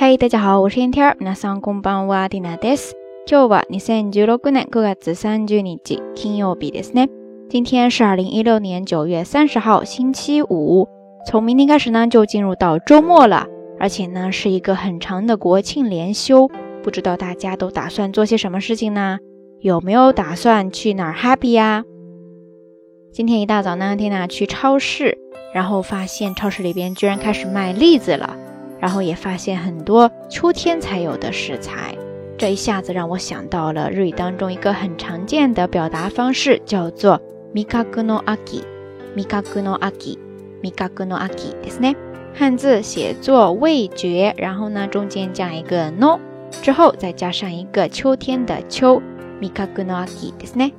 嗨，大家好，我是天天。皆さんこんばんは、ディナです。今日は二千十六年五月三十日、金曜日ですね。今天是二零一六年九月三十号，星期五。从明天开始呢，就进入到周末了，而且呢，是一个很长的国庆连休。不知道大家都打算做些什么事情呢？有没有打算去哪儿 happy 呀？今天一大早呢，天娜去超市，然后发现超市里边居然开始卖栗子了。 然后也发现很多秋天才有的食材，这一下子让我想到了日语当中一个很常见的表达方式，叫做 “mikaku no aki”，“mikaku no aki”，“mikaku no aki” ですね。汉字写作味觉，然后呢中间加一个 no，之后再加上一个秋天的秋，“mikaku no aki” ですね。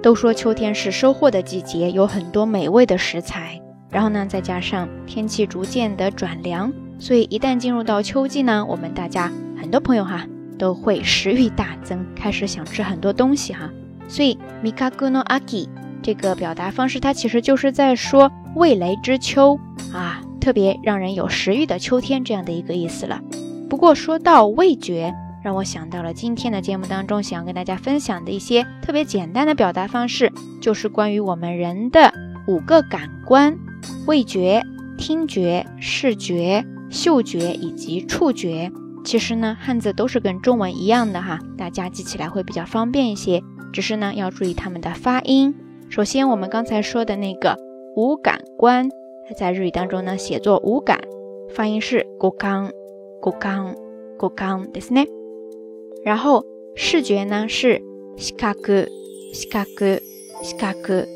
都说秋天是收获的季节，有很多美味的食材，然后呢再加上天气逐渐的转凉。 所以一旦进入到秋季呢，我们大家很多朋友哈都会食欲大增，开始想吃很多东西哈。所以 mikaku no aki 这个表达方式，它其实就是在说味蕾之秋啊，特别让人有食欲的秋天这样的一个意思了。不过说到味觉，让我想到了今天的节目当中想要跟大家分享的一些特别简单的表达方式，就是关于我们人的五个感官：味觉、听觉、视觉。嗅觉以及触觉，其实呢，汉字都是跟中文一样的哈，大家记起来会比较方便一些。只是呢，要注意它们的发音。首先，我们刚才说的那个五感官，它在日语当中呢，写作五感，发音是 go kan go kan go kan ですね。然后视觉呢是 shikaku shikaku shikaku，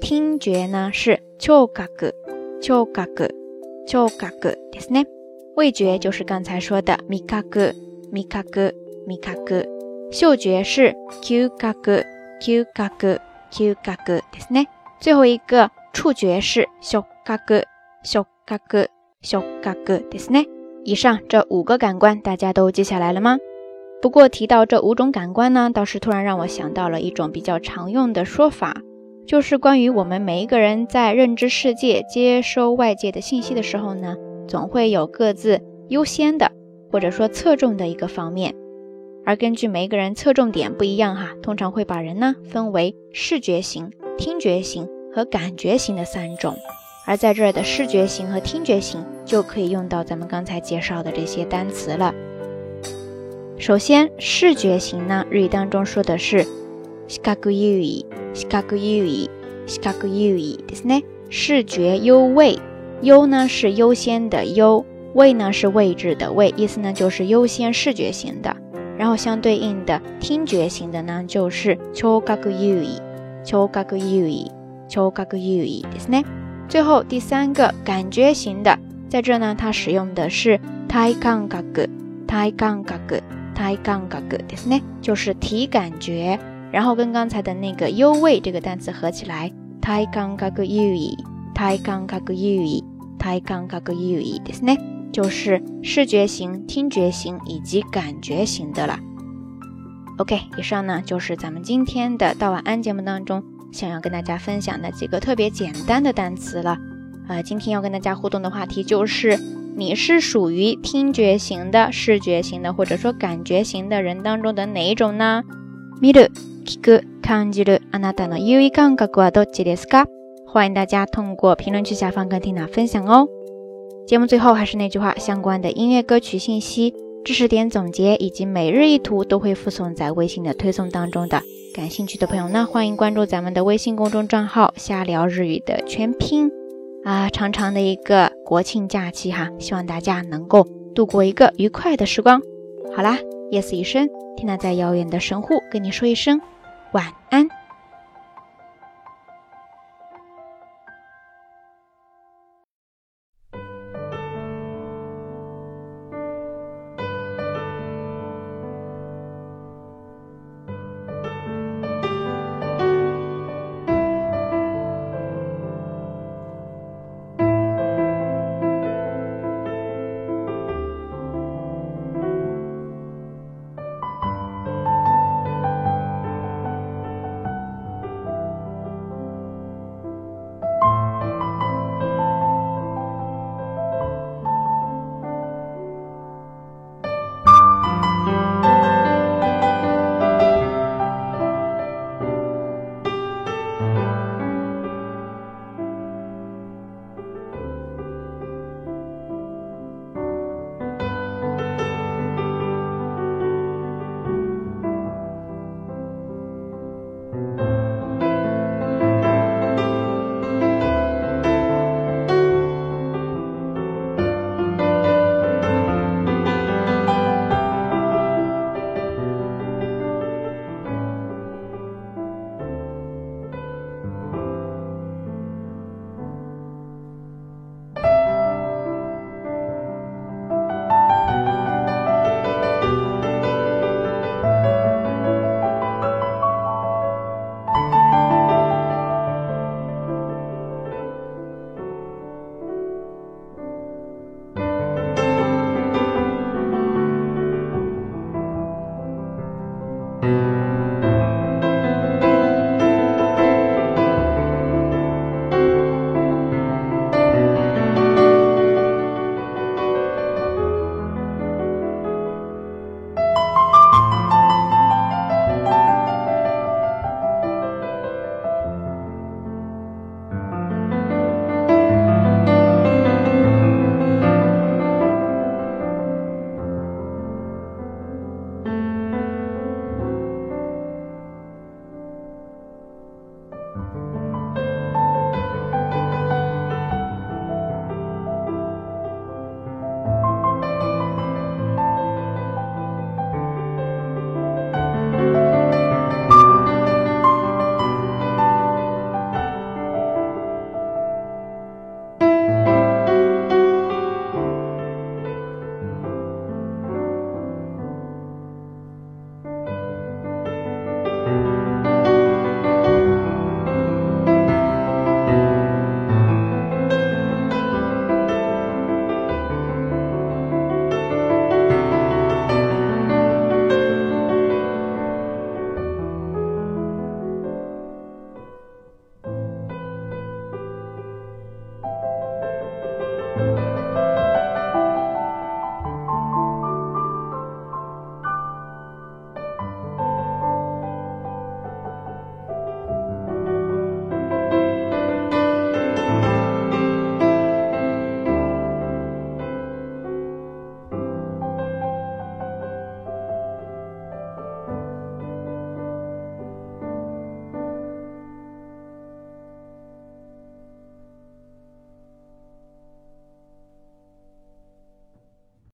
听觉呢是 chokaku chokaku chokaku ですね。 味觉就是刚才说的 mikaku mikaku mikaku，嗅觉是 kyukaku kyukaku kyukaku ですね。最后一个触觉是 shokaku shokaku shokaku ですね。以上这五个感官大家都记下来了吗？不过提到这五种感官呢，倒是突然让我想到了一种比较常用的说法，就是关于我们每一个人在认知世界、接收外界的信息的时候呢。 总会有各自优先的，或者说侧重的一个方面，而根据每一个人侧重点不一样哈，通常会把人呢分为视觉型、听觉型和感觉型的三种。而在这儿的视觉型和听觉型就可以用到咱们刚才介绍的这些单词了。首先，视觉型呢，日语当中说的是視覚優位、視覚優位、視覚優位ですね，视觉优位。 优呢是优先的优，位呢是位置的位，意思呢就是优先视觉型的。然后相对应的听觉型的呢就是聴覚優位、聴覚優位、聴覚優位ですね。最后第三个感觉型的，在这呢它使用的是体感覚、体感覚、体感覚ですね，就是体感觉。然后跟刚才的那个优位这个单词合起来，体感覚優位、体感覚優位。 体感覚優位ですね，就是视觉型、听觉型以及感觉型的了。OK，以上呢就是咱们今天的道晚安节目当中想要跟大家分享的几个特别简单的单词了。呃，今天要跟大家互动的话题就是：你是属于听觉型的、视觉型的，或者说感觉型的人当中的哪一种呢？見る、聞く、感じる、あなたの優位感覚はどっちですか？ 欢迎大家通过评论区下方跟缇娜分享哦。节目最后还是那句话，相关的音乐歌曲信息、知识点总结以及每日一图都会附送在微信的推送当中的。感兴趣的朋友呢，欢迎关注咱们的微信公众账号“瞎聊日语”的全拼。啊，长长的一个国庆假期哈，希望大家能够度过一个愉快的时光。好啦，夜色已深，缇娜在遥远的神户跟你说一声晚安。